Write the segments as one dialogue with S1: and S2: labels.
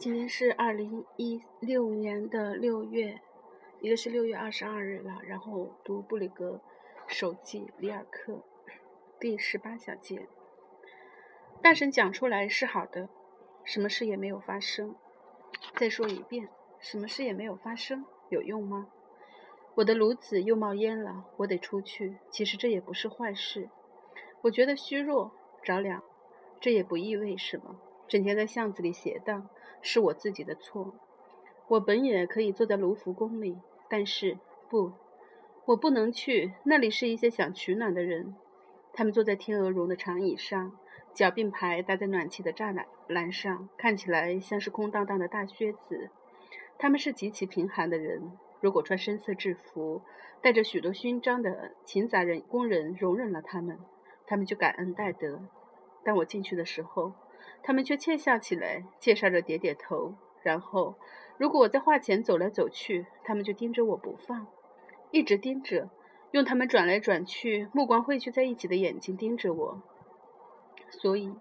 S1: 今天是二零一六年的六月，一个是六月二十二日了。然后读布里格手记里尔克第十八小节。大声讲出来是好的，什么事也没有发生。再说一遍，什么事也没有发生，有用吗？我的炉子又冒烟了，我得出去。其实这也不是坏事。我觉得虚弱着凉，这也不意味什么。整天在巷子里闲荡。是我自己的错，我本也可以坐在卢浮宫里，但是不，我不能去。那里是一些想取暖的人，他们坐在天鹅绒的长椅上，脚并排搭在暖气的栅栏栏上，看起来像是空荡荡的大靴子。他们是极其贫寒的人，如果穿深色制服、带着许多勋章的勤杂人工人容忍了他们，他们就感恩戴德。当我进去的时候。他们却窃笑起来，介绍着点点头。然后，如果我在画前走来走去，他们就盯着我不放，一直盯着，用他们转来转去、目光汇聚在一起的眼睛盯着我。所以，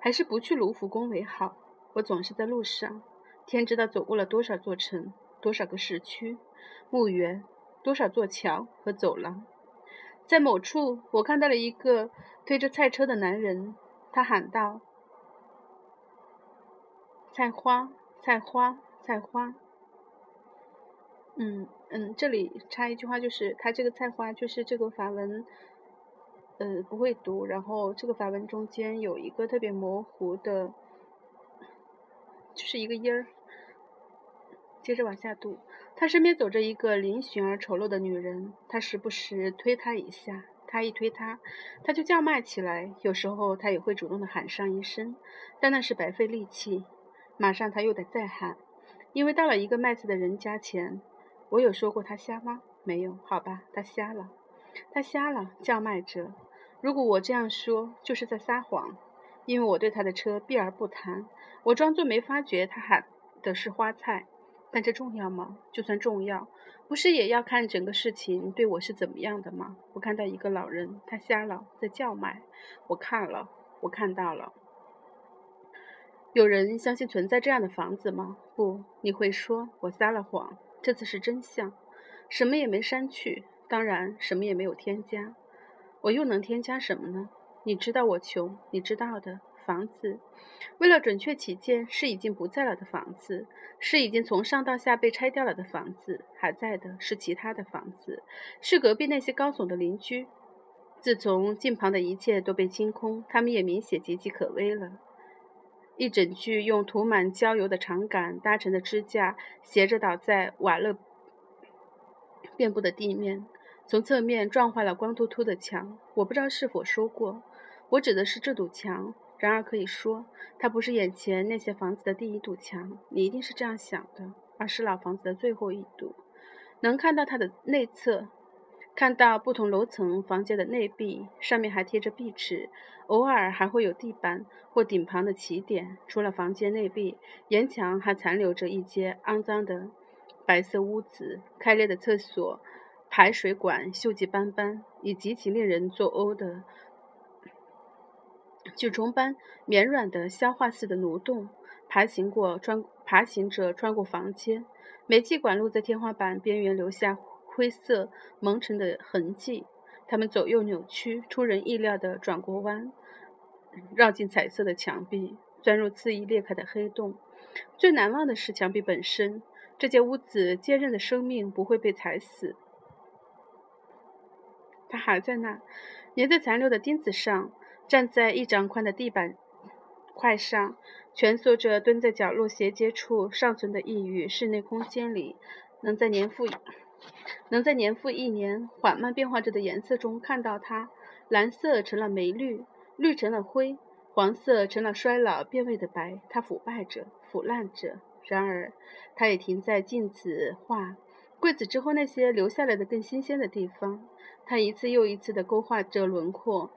S1: 还是不去卢浮宫为好。我总是在路上，天知道走过了多少座城、多少个市区、墓园、多少座桥和走廊。在某处，我看到了一个推着菜车的男人，他喊道。菜花，菜花，菜花。嗯嗯，这里插一句话，就是它这个菜花，就是这个法文，呃，不会读。然后这个法文中间有一个特别模糊的，就是一个音儿。接着往下读，他身边走着一个嶙峋而丑陋的女人，他时不时推他一下，他一推他，他就叫卖起来。有时候他也会主动的喊上一声，但那是白费力气。马上他又得再喊，因为到了一个卖菜的人家前，我有说过他瞎吗？没有，好吧，他瞎了，他瞎了，叫卖着。如果我这样说，就是在撒谎，因为我对他的车避而不谈，我装作没发觉他喊的是花菜。但这重要吗？就算重要，不是也要看整个事情对我是怎么样的吗？我看到一个老人，他瞎了，在叫卖，我看了，我看到了。有人相信存在这样的房子吗？不，你会说我撒了谎。这次是真相，什么也没删去，当然什么也没有添加。我又能添加什么呢？你知道我穷，你知道的。房子，为了准确起见，是已经不在了的房子，是已经从上到下被拆掉了的房子。还在的是其他的房子，是隔壁那些高耸的邻居。自从近旁的一切都被清空，他们也明显岌岌可危了。一整具用涂满焦油的长杆搭成的支架斜着倒在瓦勒遍布的地面，从侧面撞坏了光秃秃的墙。我不知道是否说过，我指的是这堵墙。然而可以说，它不是眼前那些房子的第一堵墙。你一定是这样想的，而是老房子的最后一堵。能看到它的内侧。看到不同楼层房间的内壁，上面还贴着壁纸，偶尔还会有地板或顶旁的起点。除了房间内壁，沿墙还残留着一些肮脏的白色屋子，开裂的厕所排水管锈迹斑斑，以极其令人作呕的蛆虫般绵软的消化似的蠕动，爬行过穿爬行者穿过房间，煤气管路在天花板边缘留下。灰色蒙尘的痕迹，他们左右扭曲，出人意料地转过弯，绕进彩色的墙壁，钻入恣意裂开的黑洞。最难忘的是墙壁本身，这间屋子坚韧的生命不会被踩死，它还在那，粘在残留的钉子上，站在一掌宽的地板块上，蜷缩着蹲在角落斜接处尚存的抑郁室内空间里，能在年复。能在年复一年缓慢变化着的颜色中看到它，蓝色成了霉绿，绿成了灰，黄色成了衰老变味的白。它腐败着，腐烂着。然而，它也停在镜子、画、柜子之后那些留下来的更新鲜的地方。它一次又一次地勾画着轮廓，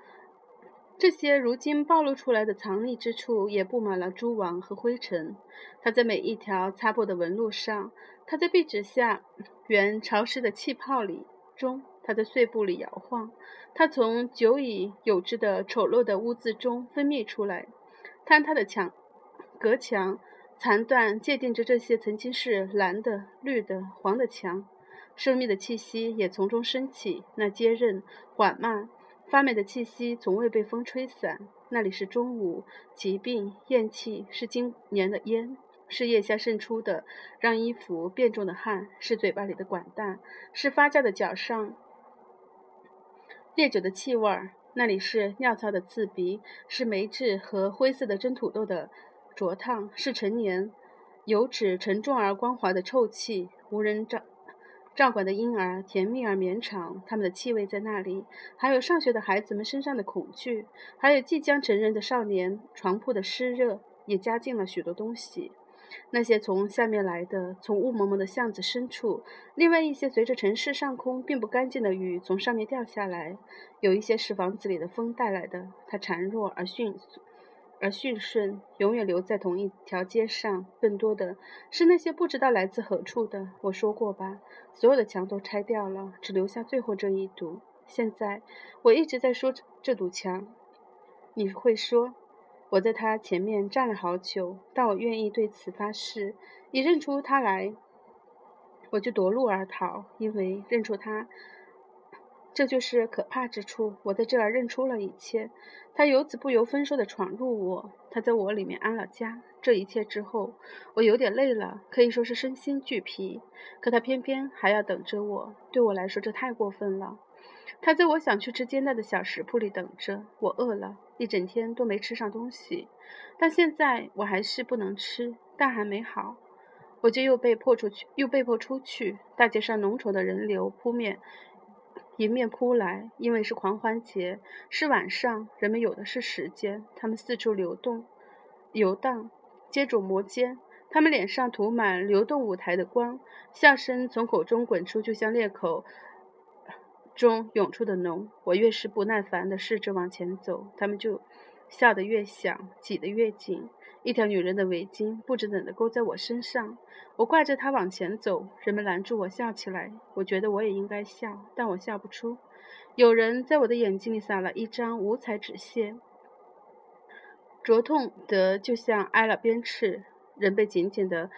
S1: 这些如今暴露出来的藏匿之处也布满了蛛网和灰尘。它在每一条擦破的纹路上。它在壁纸下原潮湿的气泡里中，它在碎布里摇晃。它从久已有之的丑陋的污渍中分泌出来，坍塌的墙、隔墙残断界定着这些曾经是蓝的、绿的、黄的墙，生命的气息也从中升起。那坚韧、缓慢、发霉的气息从未被风吹散。那里是中午，疾病、厌气，是今年的烟，是腋下渗出的让衣服变重的汗，是嘴巴里的管蛋，是发酵的脚上烈酒的气味儿。那里是尿槽的刺鼻，是霉质和灰色的蒸土豆的灼烫，是成年油脂沉重而光滑的臭气，无人照照管的婴儿，甜蜜而绵长，他们的气味在那里，还有上学的孩子们身上的恐惧，还有即将成人的少年床铺的湿热，也加进了许多东西。那些从下面来的，从雾蒙蒙的巷子深处；另外一些随着城市上空并不干净的雨从上面掉下来；有一些是房子里的风带来的，它孱弱而迅速，而驯顺，永远留在同一条街上。更多的是那些不知道来自何处的。我说过吧，所有的墙都拆掉了，只留下最后这一堵。现在我一直在说这堵墙，你会说。我在他前面站了好久，但我愿意对此发誓：一认出他来，我就夺路而逃。因为认出他，这就是可怕之处。我在这儿认出了一切。他由此不由分说地闯入我，他在我里面安了家。这一切之后，我有点累了，可以说是身心俱疲。可他偏偏还要等着我，对我来说这太过分了。他在我想去吃煎蛋的小食铺里等着。我饿了，一整天都没吃上东西，但现在我还是不能吃。蛋还没好，我就又被迫出去，又被迫出去。大街上浓稠的人流扑面迎面扑来，因为是狂欢节，是晚上，人们有的是时间。他们四处流动、游荡，接踵摩肩。他们脸上涂满流动舞台的光，笑声从口中滚出，就像裂口。中涌出的脓，我越是不耐烦地试着往前走，他们就笑得越响，挤得越紧。一条女人的围巾不知怎的勾在我身上，我挂着它往前走，人们拦住我笑起来。我觉得我也应该笑，但我笑不出。有人在我的眼睛里撒了一张五彩纸屑，灼痛得就像挨了鞭笞，人被紧紧的。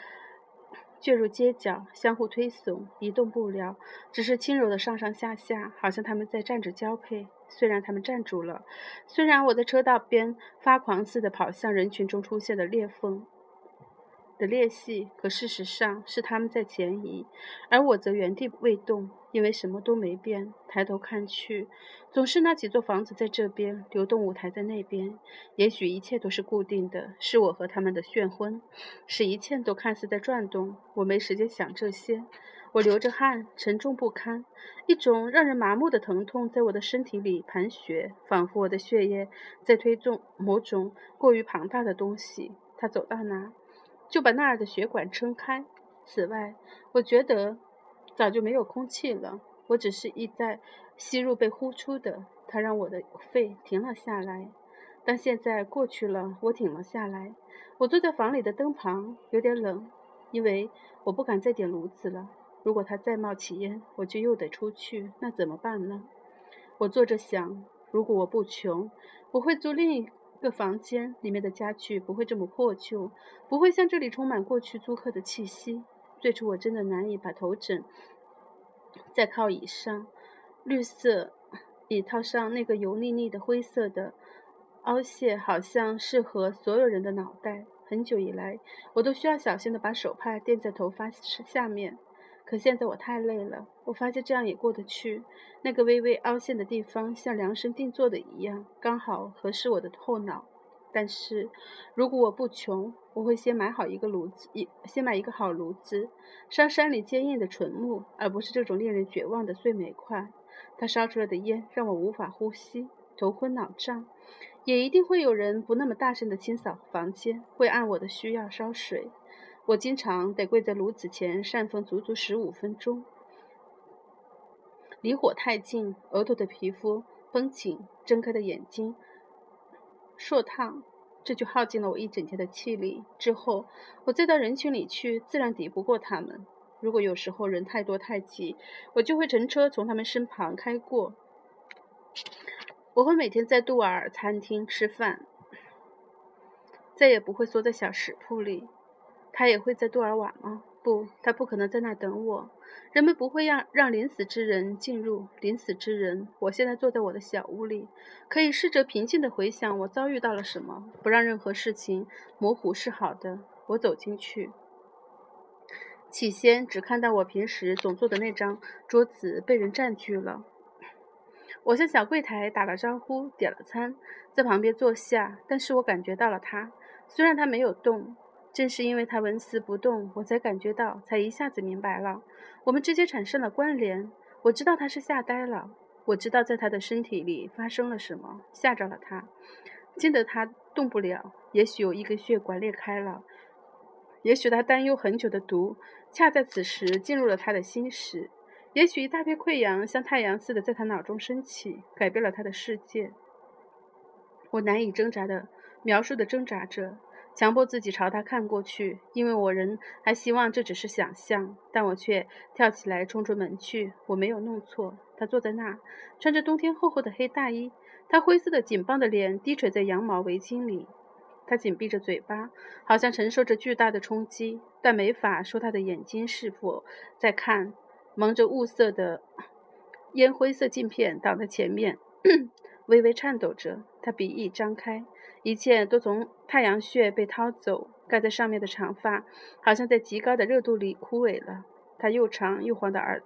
S1: 坠入街角，相互推搡，移动不了，只是轻柔的上上下下，好像他们在站着交配。虽然他们站住了，虽然我在车道边发狂似的跑向人群中出现的裂缝。的裂隙，可事实上是他们在前移，而我则原地未动，因为什么都没变。抬头看去，总是那几座房子在这边，流动舞台在那边。也许一切都是固定的，是我和他们的炫婚，使一切都看似在转动。我没时间想这些，我流着汗，沉重不堪，一种让人麻木的疼痛在我的身体里盘旋，仿佛我的血液在推动某种过于庞大的东西。他走到哪？就把那儿的血管撑开。此外，我觉得早就没有空气了。我只是一再吸入被呼出的，它让我的肺停了下来。但现在过去了，我停了下来。我坐在房里的灯旁，有点冷，因为我不敢再点炉子了。如果它再冒起烟，我就又得出去。那怎么办呢？我坐着想，如果我不穷，我会租另一。个房间里面的家具不会这么破旧，不会像这里充满过去租客的气息。最初我真的难以把头枕在靠椅上，绿色椅套上那个油腻腻的灰色的凹陷，好像适合所有人的脑袋。很久以来，我都需要小心的把手帕垫在头发下面。可现在我太累了，我发现这样也过得去。那个微微凹陷的地方像量身定做的一样，刚好合适我的后脑。但是，如果我不穷，我会先买好一个炉子，一先买一个好炉子，烧山里坚硬的纯木，而不是这种令人绝望的碎煤块。它烧出来的烟让我无法呼吸，头昏脑胀。也一定会有人不那么大声的清扫房间，会按我的需要烧水。我经常得跪在炉子前扇风足足十五分钟，离火太近，额头的皮肤绷紧，睁开的眼睛烁烫，这就耗尽了我一整天的气力。之后，我再到人群里去，自然抵不过他们。如果有时候人太多太挤，我就会乘车从他们身旁开过。我会每天在杜尔餐厅吃饭，再也不会缩在小食铺里。他也会在杜尔瓦吗？不，他不可能在那等我。人们不会让让临死之人进入。临死之人，我现在坐在我的小屋里，可以试着平静地回想我遭遇到了什么，不让任何事情模糊是好的。我走进去，起先只看到我平时总坐的那张桌子被人占据了。我向小柜台打了招呼，点了餐，在旁边坐下。但是我感觉到了他，虽然他没有动。正是因为他纹丝不动，我才感觉到，才一下子明白了，我们之间产生了关联。我知道他是吓呆了，我知道在他的身体里发生了什么，吓着了他，惊得他动不了。也许有一根血管裂开了，也许他担忧很久的毒，恰在此时进入了他的心室。也许一大片溃疡像太阳似的在他脑中升起，改变了他的世界。我难以挣扎的描述的挣扎着。强迫自己朝他看过去，因为我仍还希望这只是想象，但我却跳起来冲出门去。我没有弄错，他坐在那，穿着冬天厚厚的黑大衣，他灰色的紧绷的脸低垂在羊毛围巾里，他紧闭着嘴巴，好像承受着巨大的冲击，但没法说他的眼睛是否在看。蒙着雾色的烟灰色镜片挡在前面，微微颤抖着，他鼻翼张开。一切都从太阳穴被掏走，盖在上面的长发好像在极高的热度里枯萎了。他又长又黄的耳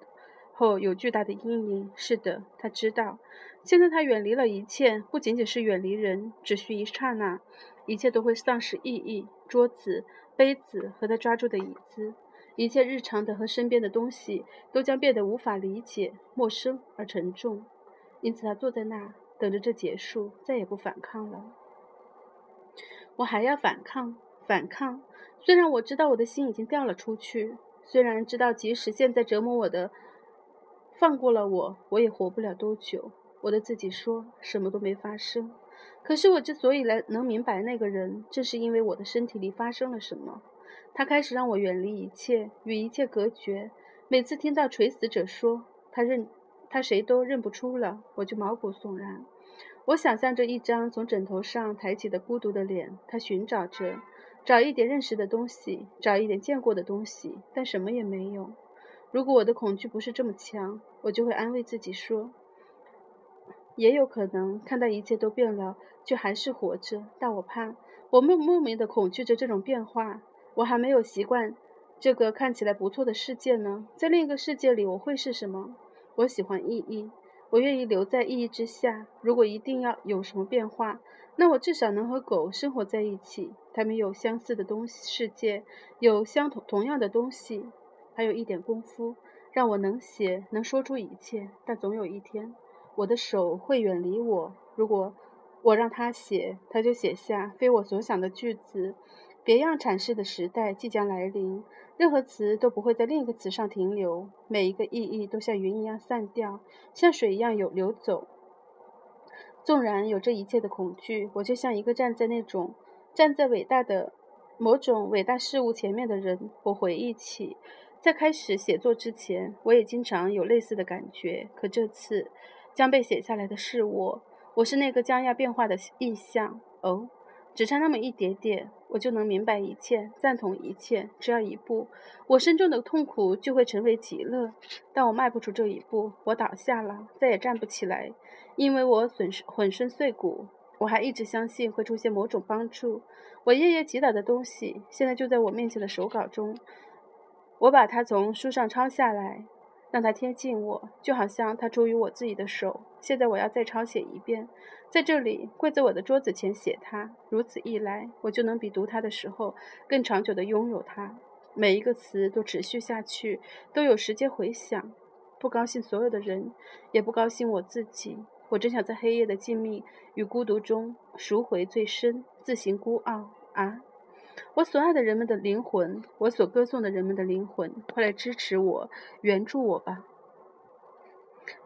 S1: 后有巨大的阴影。是的，他知道，现在他远离了一切，不仅仅是远离人，只需一刹那，一切都会丧失意义。桌子、杯子和他抓住的椅子，一切日常的和身边的东西都将变得无法理解、陌生而沉重。因此，他坐在那，等着这结束，再也不反抗了。我还要反抗，反抗。虽然我知道我的心已经掉了出去，虽然知道即使现在折磨我的放过了我，我也活不了多久。我对自己说，什么都没发生。可是我之所以来能明白那个人，正是因为我的身体里发生了什么。他开始让我远离一切，与一切隔绝。每次听到垂死者说他认他谁都认不出了，我就毛骨悚然。我想象着一张从枕头上抬起的孤独的脸，他寻找着，找一点认识的东西，找一点见过的东西，但什么也没有。如果我的恐惧不是这么强，我就会安慰自己说，也有可能看到一切都变了，却还是活着。但我怕，我莫莫名的恐惧着这种变化。我还没有习惯这个看起来不错的世界呢，在另一个世界里，我会是什么？我喜欢意义。我愿意留在意义之下。如果一定要有什么变化，那我至少能和狗生活在一起。它们有相似的东西，世界有相同同样的东西，还有一点功夫，让我能写，能说出一切。但总有一天，我的手会远离我。如果我让他写，他就写下非我所想的句子。别样阐释的时代即将来临。任何词都不会在另一个词上停留，每一个意义都像云一样散掉，像水一样有流走。纵然有这一切的恐惧，我就像一个站在那种站在伟大的某种伟大事物前面的人。我回忆起，在开始写作之前，我也经常有类似的感觉。可这次将被写下来的是我，我是那个将要变化的意象。哦。只差那么一点点，我就能明白一切，赞同一切。只要一步，我深重的痛苦就会成为极乐。但我迈不出这一步，我倒下了，再也站不起来，因为我损失浑身碎骨。我还一直相信会出现某种帮助。我夜夜祈祷的东西，现在就在我面前的手稿中。我把它从书上抄下来。让它贴近我，就好像它出于我自己的手。现在我要再抄写一遍，在这里跪在我的桌子前写它。如此一来，我就能比读它的时候更长久地拥有它。每一个词都持续下去，都有时间回想。不高兴所有的人，也不高兴我自己。我真想在黑夜的静谧与孤独中赎回最深，自行孤傲啊！我所爱的人们的灵魂，我所歌颂的人们的灵魂，快来支持我，援助我吧！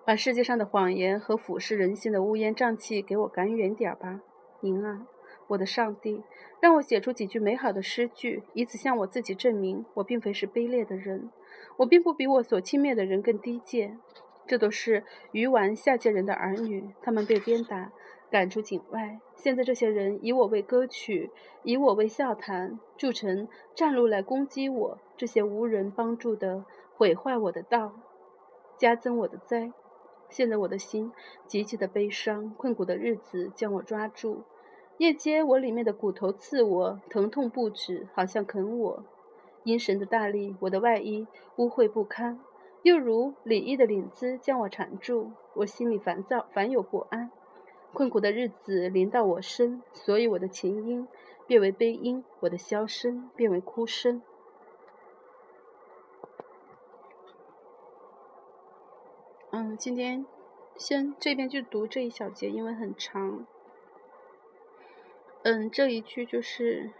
S1: 把世界上的谎言和腐蚀人心的乌烟瘴气给我赶远点儿吧！您啊，我的上帝，让我写出几句美好的诗句，以此向我自己证明，我并非是卑劣的人，我并不比我所轻蔑的人更低贱。这都是鱼丸下贱人的儿女，他们被鞭打。赶出井外。现在这些人以我为歌曲，以我为笑谈，铸成战路来攻击我。这些无人帮助的，毁坏我的道，加增我的灾。现在我的心极其的悲伤，困苦的日子将我抓住。夜间我里面的骨头刺我，疼痛不止，好像啃我。阴神的大力，我的外衣污秽不堪，又如里衣的领子将我缠住。我心里烦躁，烦有不安。困苦的日子临到我身，所以我的琴音变为悲音，我的箫声变为哭声。嗯，今天先这边就读这一小节，因为很长。嗯，这一句就是，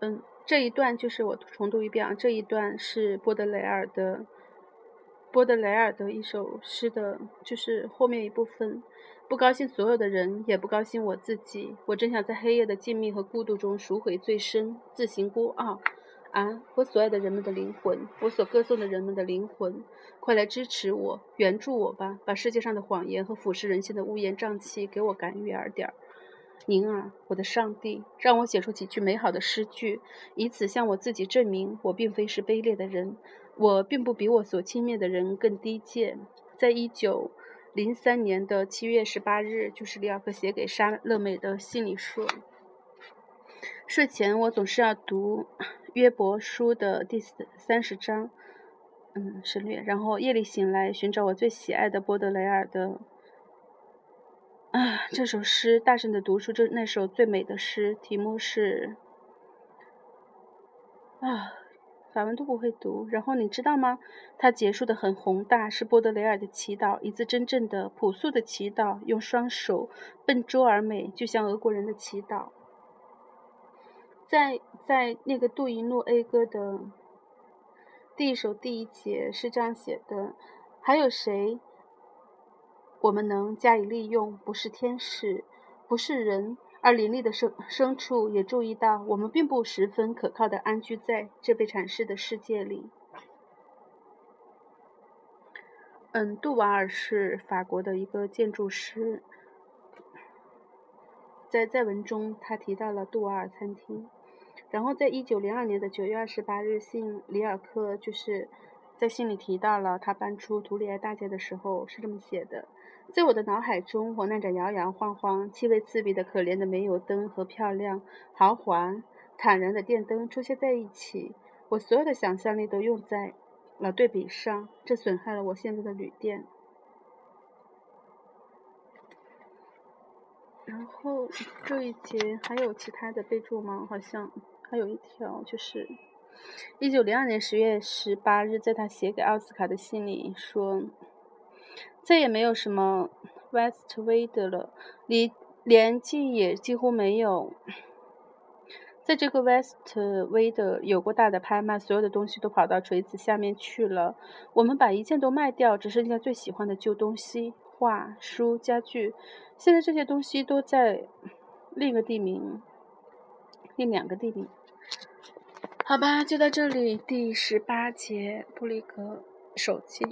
S1: 嗯，这一段就是我重读一遍啊。这一段是波德雷尔的，波德雷尔的一首诗的，就是后面一部分。不高兴所有的人，也不高兴我自己。我真想在黑夜的静谧和孤独中赎回最深，自行孤傲。啊，我所爱的人们的灵魂，我所歌颂的人们的灵魂，快来支持我，援助我吧！把世界上的谎言和腐蚀人心的乌烟瘴气给我赶远点儿。您啊，我的上帝，让我写出几句美好的诗句，以此向我自己证明，我并非是卑劣的人，我并不比我所轻蔑的人更低贱。在一九零三年的七月十八日，就是里尔克写给莎乐美的信里说：“睡前我总是要读。”约伯书的第三十章，嗯，省略。然后夜里醒来，寻找我最喜爱的波德雷尔的啊这首诗，大声的读出这那首最美的诗，题目是啊，法文都不会读。然后你知道吗？它结束的很宏大，是波德雷尔的祈祷，一次真正的朴素的祈祷，用双手笨拙而美，就像俄国人的祈祷。在在那个杜伊诺 A 歌的第一首第一节是这样写的：还有谁我们能加以利用？不是天使，不是人，而林立的牲牲畜也注意到，我们并不十分可靠的安居在这被阐释的世界里。嗯，杜瓦尔是法国的一个建筑师，在在文中他提到了杜瓦尔餐厅。然后，在一九零二年的九月二十八日，信里尔克就是在信里提到了他搬出图里埃大街的时候是这么写的：在我的脑海中，我那盏摇摇晃晃、气味刺鼻的可怜的煤油灯和漂亮、豪华、坦然的电灯出现在一起，我所有的想象力都用在了对比上，这损害了我现在的旅店。然后这一节还有其他的备注吗？好像。还有一条，就是一九零二年十月十八日，在他写给奥斯卡的信里说，再也没有什么 West w a d 了，离连近也几乎没有。在这个 West w a d 有过大的拍卖，所有的东西都跑到锤子下面去了。我们把一件都卖掉，只剩下最喜欢的旧东西，画、书、家具。现在这些东西都在另一个地名。另两个地名，好吧，就到这里。第十八节，布里格手记。